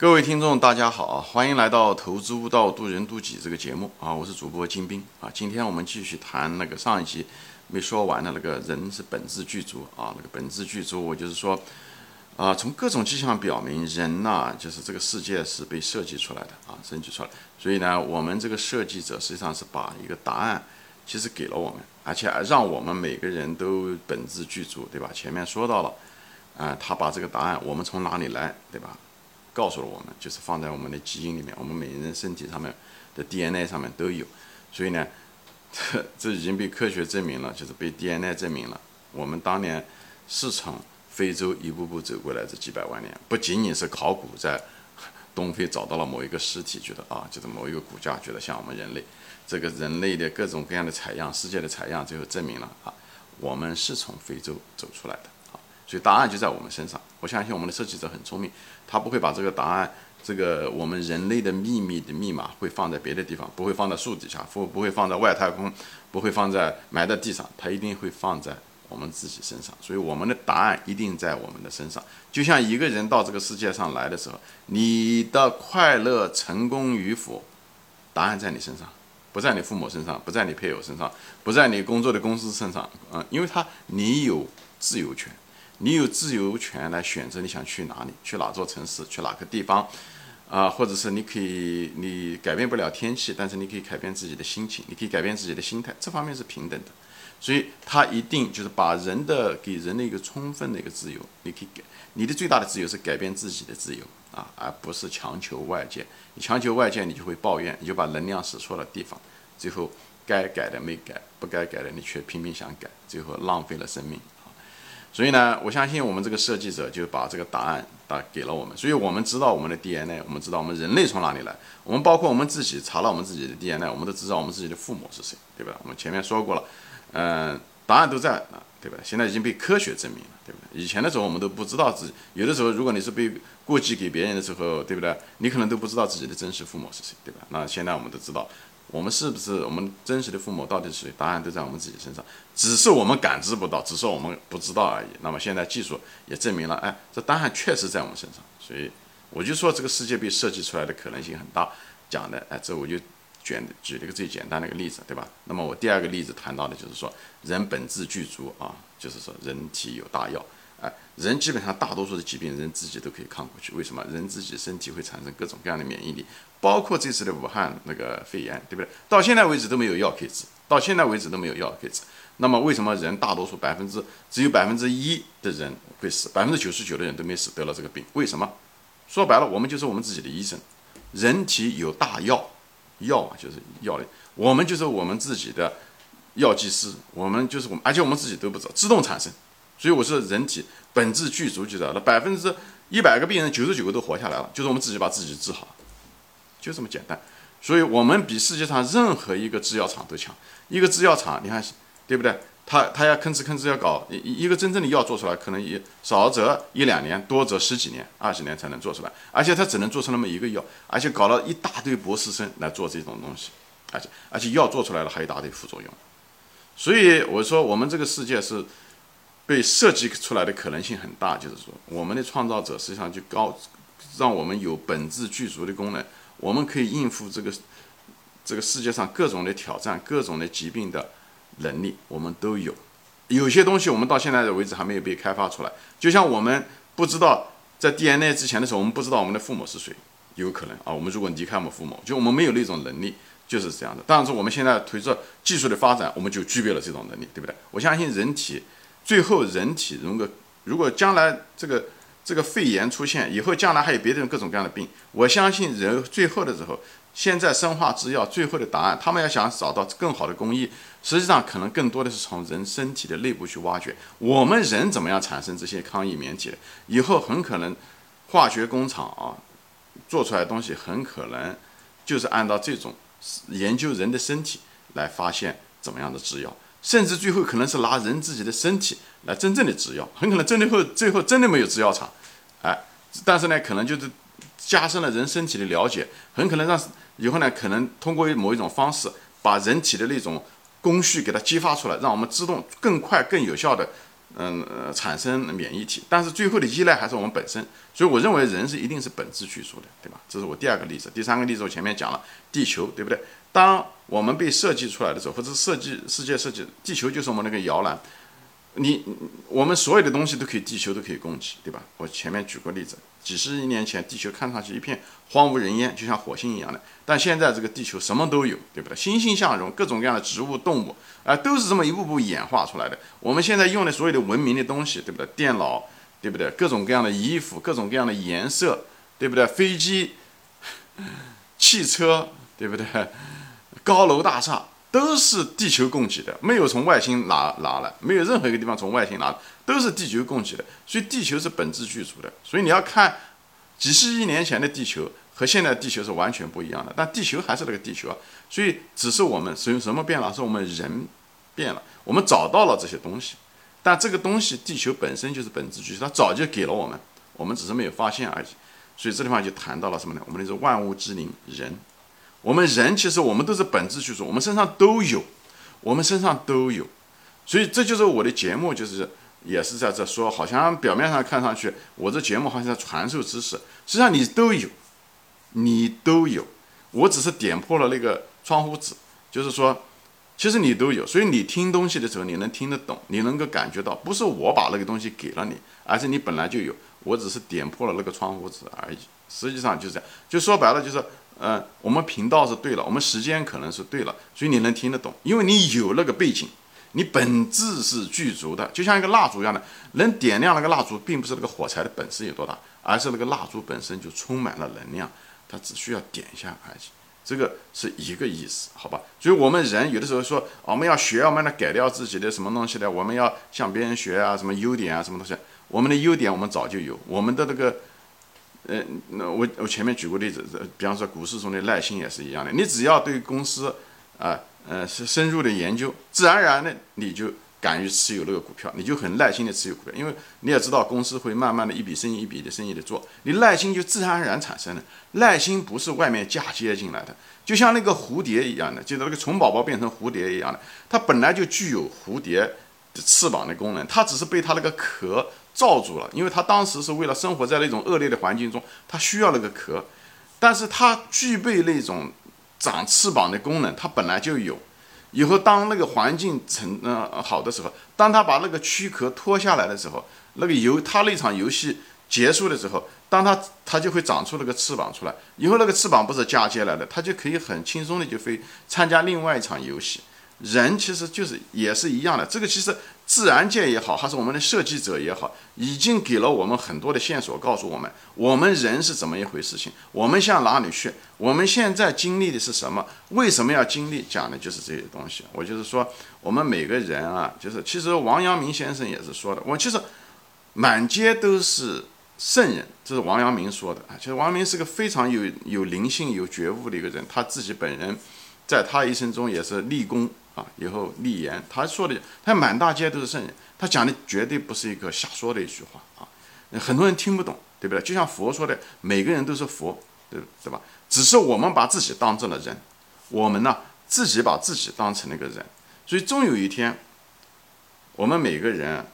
各位听众，大家好！欢迎来到《投资悟道，渡人渡己》这个节目啊！我是主播金兵啊！今天我们继续谈那个上一集没说完的那个人是本质具足啊！那个本质具足，我就是说啊，从各种迹象表明，人呐，就是这个世界是被设计出来的啊，设计出来。所以呢，我们这个设计者实际上是把一个答案其实给了我们，而且让我们每个人都本质具足，对吧？前面说到了啊，他把这个答案，我们从哪里来，对吧？告诉了我们，就是放在我们的基因里面，我们每个人身体上面的 DNA 上面都有，所以呢，这 这已经被科学证明了，就是被 DNA 证明了。我们当年是从非洲一步步走过来这几百万年，不仅仅是考古在东非找到了某一个尸体，觉得啊，就是某一个骨架，觉得像我们人类，这个人类的各种各样的采样，世界的采样，最后证明了啊，我们是从非洲走出来的啊。所以答案就在我们身上。我相信我们的设计者很聪明，他不会把这个答案，这个我们人类的秘密的密码会放在别的地方，不会放在树底下，不不会放在外太空，不会放在埋在地上，他一定会放在我们自己身上。所以我们的答案一定在我们的身上。就像一个人到这个世界上来的时候，你的快乐成功与否，答案在你身上，不在你父母身上，不在你配偶身上，不在你工作的公司身上，嗯，因为他你有自由权。你有自由权来选择你想去哪里，去哪座城市，去哪个地方，啊，或者是你可以，你改变不了天气，但是你可以改变自己的心情，你可以改变自己的心态，这方面是平等的。所以他一定就是把人的给人的一个充分的一个自由，你可以改，你的最大的自由是改变自己的自由啊，而不是强求外界。你强求外界，你就会抱怨，你就把能量使错了地方，最后该改的没改，不该改的你却拼命想改，最后浪费了生命。所以呢，我相信我们这个设计者就把这个答案答给了我们，所以我们知道我们的 DNA，我们知道我们人类从哪里来，我们包括我们自己查了我们自己的 DNA，我们都知道我们自己的父母是谁，对吧？我们前面说过了，嗯，答案都在啊，对吧？现在已经被科学证明了，对不对？以前的时候我们都不知道自己，有的时候如果你是被过继给别人的时候，对不对？你可能都不知道自己的真实父母是谁，对吧？那现在我们都知道。我们是不是我们真实的父母到底是谁？答案都在我们自己身上，只是我们感知不到，只是我们不知道而已。那么现在技术也证明了，哎，这答案确实在我们身上。所以我就说这个世界被设计出来的可能性很大。讲的，哎，这我就举举了一个最简单的一个例子，对吧？那么我第二个例子谈到的就是说，人本质具足啊，就是说人体有大药。哎，人基本上大多数的疾病，人自己都可以抗过去。为什么？人自己身体会产生各种各样的免疫力，包括这次的武汉那个肺炎，对不对？到现在为止都没有药可以治，到现在为止都没有药可以治。那么为什么人大多数百分之只有百分之一的人会死，百分之九十九的人都没死得了这个病？为什么？说白了，我们就是我们自己的医生。人体有大药，药啊就是药类，我们就是我们自己的药剂师，我们就是我们，而且我们自己都不知道，自动产生。所以我说，人体本质具足就得了，百分之一百个病人九十九个都活下来了，就是我们自己把自己治好，就这么简单。所以我们比世界上任何一个制药厂都强。一个制药厂，你看，对不对？他他要吭哧吭哧要搞一一个真正的药做出来，可能也少则一两年，多则十几年、二十年才能做出来。而且他只能做出那么一个药，而且搞了一大堆博士生来做这种东西，而且而且药做出来了还一大堆副作用。所以我说，我们这个世界是。被设计出来的可能性很大，就是说，我们的创造者实际上就高，让我们有本质具足的功能，我们可以应付这个这个世界上各种的挑战、各种的疾病的能力，我们都有。有些东西我们到现在的为止还没有被开发出来，就像我们不知道在 DNA 之前的时候，我们不知道我们的父母是谁，有可能啊，我们如果离开我们父母，就我们没有那种能力，就是这样的。但是我们现在随着技术的发展，我们就具备了这种能力，对不对？我相信人体。最后，人体如果如果将来这个这个肺炎出现以后，将来还有别的各种各样的病，我相信人最后的时候，现在生化制药最后的答案，他们要想找到更好的工艺，实际上可能更多的是从人身体的内部去挖掘。我们人怎么样产生这些抗疫免体的？以后很可能化学工厂啊做出来的东西，很可能就是按照这种研究人的身体来发现怎么样的制药。甚至最后可能是拿人自己的身体来真正的制药，很可能真的后最后真的没有制药厂，哎，但是呢，可能就是加深了人身体的了解，很可能让以后呢，可能通过某一种方式把人体的那种工序给它激发出来，让我们自动更快更有效的嗯呃产生免疫体，但是最后的依赖还是我们本身。所以我认为人是一定是本质具足的，对吧？这是我第二个例子。第三个例子我前面讲了地球，对不对？当我们被设计出来的时候，或者设计世界设计，地球就是我们那个摇篮。你我们所有的东西都可以，地球都可以供给，对吧？我前面举过例子，几十亿年前地球看上去一片荒无人烟，就像火星一样的，但现在这个地球什么都有，对不对？欣欣向荣，各种各样的植物、动物啊，都是这么一步步演化出来的。我们现在用的所有的文明的东西，对不对？电脑，对不对？各种各样的衣服，各种各样的颜色，对不对？飞机、汽车，对不对？高楼大厦。都是地球供给的，没有从外星拿拿来，没有任何一个地方从外星拿，都是地球供给的。所以地球是本质具足的。所以你要看几十亿年前的地球和现在地球是完全不一样的，但地球还是那个地球啊。所以只是我们什什么变了？是我们人变了，我们找到了这些东西，但这个东西地球本身就是本质具足，它早就给了我们，我们只是没有发现而已。所以这地方就谈到了什么呢？我们的是万物之灵，人。我们人其实我们都是本质去说，我们身上都有，我们身上都有，所以这就是我的节目，就是也是在这说，好像表面上看上去我这节目好像在传授知识，实际上你都有，你都有，我只是点破了那个窗户纸，就是说，其实你都有，所以你听东西的时候你能听得懂，你能够感觉到，不是我把那个东西给了你，而是你本来就有，我只是点破了那个窗户纸而已，实际上就是这样，就说白了就是。嗯，我们频道是对了，我们时间可能是对了，所以你能听得懂，因为你有那个背景，你本质是具足的，就像一个蜡烛一样的，能点亮那个蜡烛，并不是那个火柴的本事有多大，而是那个蜡烛本身就充满了能量，它只需要点一下而已，这个是一个意思，好吧？所以我们人有的时候说，我们要学，我们要改掉自己的什么东西呢？我们要向别人学啊，什么优点啊，什么东西？我们的优点我们早就有，我们的那个。呃，那我我前面举过例子，比方说股市中的耐心也是一样的。你只要对公司啊，呃，是深入的研究，自然而然的你就敢于持有那个股票，你就很耐心的持有股票，因为你也知道公司会慢慢的一笔生意一笔的生意的做，你耐心就自然而然产生了。耐心不是外面嫁接进来的，就像那个蝴蝶一样的，就是那个虫宝宝变成蝴蝶一样的，它本来就具有蝴蝶的翅膀的功能，它只是被它那个壳。罩住了，因为它当时是为了生活在那种恶劣的环境中，它需要那个壳，但是它具备那种长翅膀的功能，它本来就有。以后当那个环境成呃好的时候，当他把那个躯壳脱下来的时候，那个游他那场游戏结束的时候，当他他就会长出那个翅膀出来，以后那个翅膀不是嫁接来的，他就可以很轻松的就飞参加另外一场游戏。人其实就是也是一样的，这个其实自然界也好，还是我们的设计者也好，已经给了我们很多的线索，告诉我们我们人是怎么一回事情，我们向哪里去，我们现在经历的是什么，为什么要经历，讲的就是这些东西。我就是说，我们每个人啊，就是其实王阳明先生也是说的，我其实满街都是圣人，这是王阳明说的啊。其实王阳明是个非常有有灵性、有觉悟的一个人，他自己本人在他一生中也是立功。啊，以后立言，他说的，他满大街都是圣人，他讲的绝对不是一个瞎说的一句话啊，很多人听不懂，对不对？就像佛说的，每个人都是佛，对对吧？只是我们把自己当成了人，我们呢自己把自己当成了一个人，所以终有一天，我们每个人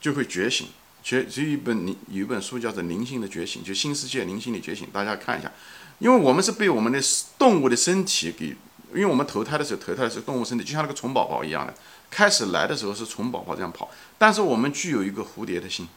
就会觉醒。觉，有一本灵有一本书叫做《灵性的觉醒》，就新世界灵性的觉醒，大家看一下，因为我们是被我们的动物的身体给。因为我们投胎的时候，投胎的是动物身体，就像那个虫宝宝一样的，开始来的时候是虫宝宝这样跑，但是我们具有一个蝴蝶的心。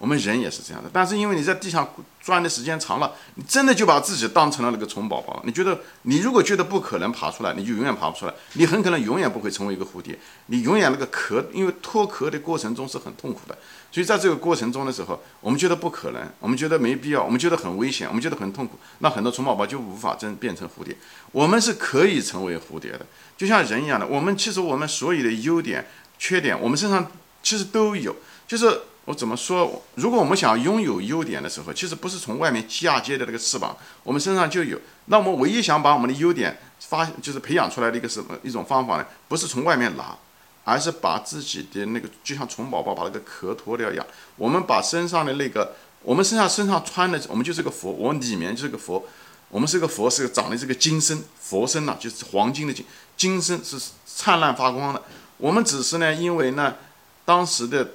我们人也是这样的，但是因为你在地上钻的时间长了，你真的就把自己当成了那个虫宝宝。你觉得，你如果觉得不可能爬出来，你就永远爬不出来，你很可能永远不会成为一个蝴蝶。你永远那个壳，因为脱壳的过程中是很痛苦的，所以在这个过程中的时候，我们觉得不可能，我们觉得没必要，我们觉得很危险，我们觉得很痛苦，那很多虫宝宝就无法真变成蝴蝶。我们是可以成为蝴蝶的，就像人一样的。我们其实我们所有的优点、缺点，我们身上其实都有，就是。我怎么说？如果我们想拥有优点的时候，其实不是从外面嫁接的那个翅膀，我们身上就有。那我们唯一想把我们的优点发，就是培养出来的一个什么一种方法呢？不是从外面拿，而是把自己的那个，就像虫宝宝把那个壳脱掉一样。我们把身上的那个，我们身上身上穿的，我们就是个佛，我里面就是个佛。我们是个佛，是长的这个金身，佛身呐，就是黄金的金，金身是灿烂发光的。我们只是呢，因为呢，当时的。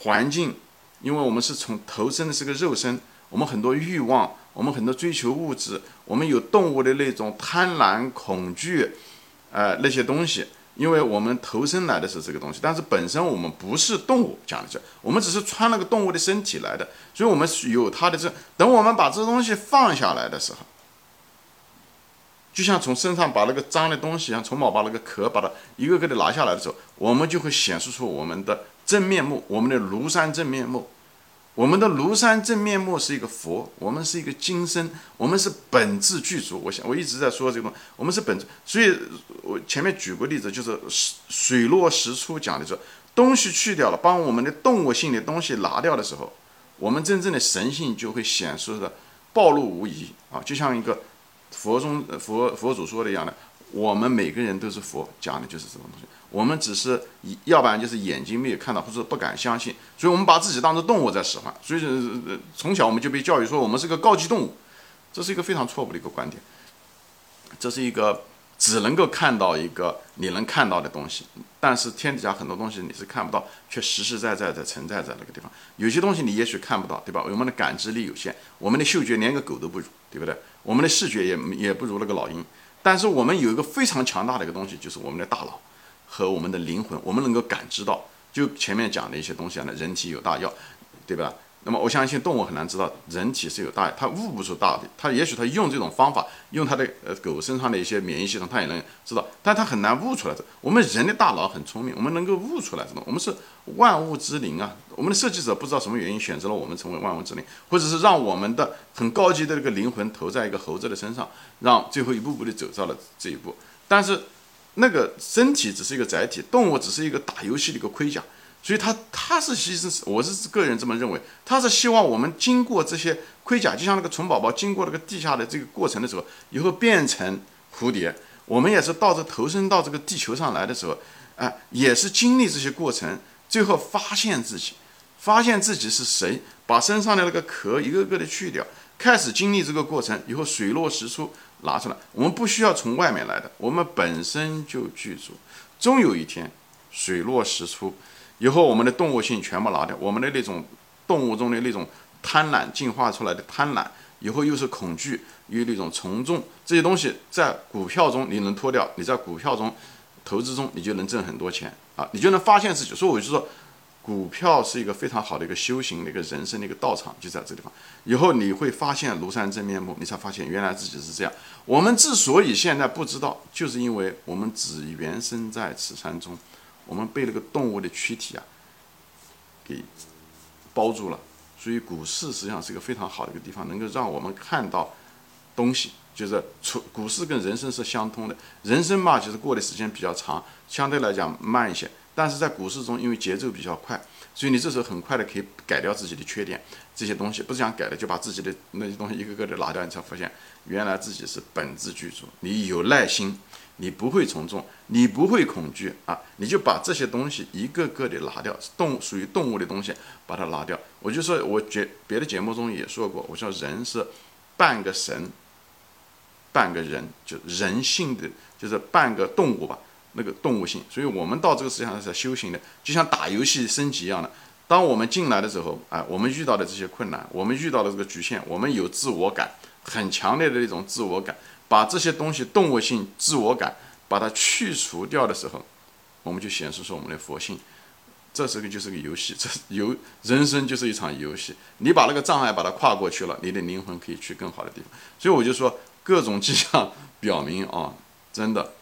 环境，因为我们是从投身的是个肉身，我们很多欲望，我们很多追求物质，我们有动物的那种贪婪、恐惧，呃，那些东西。因为我们投身来的是这个东西，但是本身我们不是动物，讲的这，我们只是穿了个动物的身体来的，所以我们有它的这。等我们把这东西放下来的时候，就像从身上把那个脏的东西，像虫宝把那个壳把它一个个的拿下来的时候，我们就会显示出我们的真面目，我们的庐山真面目。我们的庐山真面目是一个佛，我们是一个金身，我们是本质具足。我想我一直在说这个，我们是本质。所以我前面举过例子，就是水落石出讲的时候，东西去掉了，把我们的动物性的东西拿掉的时候，我们真正的神性就会显示的暴露无遗啊！就像一个佛中佛佛祖说的一样的，我们每个人都是佛，讲的就是这种东西。我们只是，要不然就是眼睛没有看到，或者不敢相信，所以我们把自己当成动物在使唤。所以从小我们就被教育说我们是个高级动物，这是一个非常错误的一个观点。这是一个只能够看到一个你能看到的东西，但是天底下很多东西你是看不到，却实实在在的存在在那个地方。有些东西你也许看不到，对吧？我们的感知力有限，我们的嗅觉连个狗都不如，对不对？我们的视觉也也不如那个老鹰，但是我们有一个非常强大的一个东西，就是我们的大脑。和我们的灵魂，我们能够感知到，就前面讲的一些东西啊，人体有大药，对吧？那么我相信动物很难知道人体是有大，它悟不出大的，它也许它用这种方法，用它的呃狗身上的一些免疫系统，它也能知道，但它很难悟出来的。我们人的大脑很聪明，我们能够悟出来这种，我们是万物之灵啊。我们的设计者不知道什么原因选择了我们成为万物之灵，或者是让我们的很高级的这个灵魂投在一个猴子的身上，让最后一步步的走到了这一步，但是。那个身体只是一个载体，动物只是一个打游戏的一个盔甲，所以他他是其实我是个人这么认为，他是希望我们经过这些盔甲，就像那个虫宝宝经过那个地下的这个过程的时候，以后变成蝴蝶，我们也是到这投身到这个地球上来的时候，哎，也是经历这些过程，最后发现自己，发现自己是谁，把身上的那个壳一个个的去掉，开始经历这个过程，以后水落石出。拿出来，我们不需要从外面来的，我们本身就具足。终有一天，水落石出，以后我们的动物性全部拿掉，我们的那种动物中的那种贪婪进化出来的贪婪，以后又是恐惧，又那种从众这些东西，在股票中你能脱掉，你在股票中投资中，你就能挣很多钱啊，你就能发现自己。所以我就说。股票是一个非常好的一个修行的一个人生的一个道场，就在这地方。以后你会发现庐山真面目，你才发现原来自己是这样。我们之所以现在不知道，就是因为我们只缘身在此山中，我们被那个动物的躯体啊给包住了。所以股市实际上是一个非常好的一个地方，能够让我们看到东西。就是出股市跟人生是相通的，人生嘛，就是过的时间比较长，相对来讲慢一些。但是在股市中，因为节奏比较快，所以你这时候很快的可以改掉自己的缺点，这些东西不是想改的，就把自己的那些东西一个个的拿掉，你才发现原来自己是本质具足。你有耐心，你不会从众，你不会恐惧啊，你就把这些东西一个个的拿掉，动属于动物的东西把它拿掉。我就说，我节别的节目中也说过，我说人是半个神，半个人，就人性的就是半个动物吧。那个动物性，所以我们到这个世界上是修行的，就像打游戏升级一样的。当我们进来的时候，哎，我们遇到的这些困难，我们遇到的这个局限，我们有自我感，很强烈的那种自我感，把这些东西动物性、自我感把它去除掉的时候，我们就显示出我们的佛性。这是个就是个游戏，这游人生就是一场游戏。你把那个障碍把它跨过去了，你的灵魂可以去更好的地方。所以我就说，各种迹象表明啊，真的。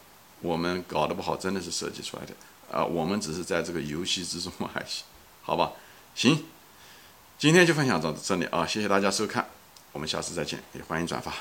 我们搞得不好，真的是设计出来的啊！我们只是在这个游戏之中而已，好吧？行，今天就分享到这里啊！谢谢大家收看，我们下次再见，也欢迎转发。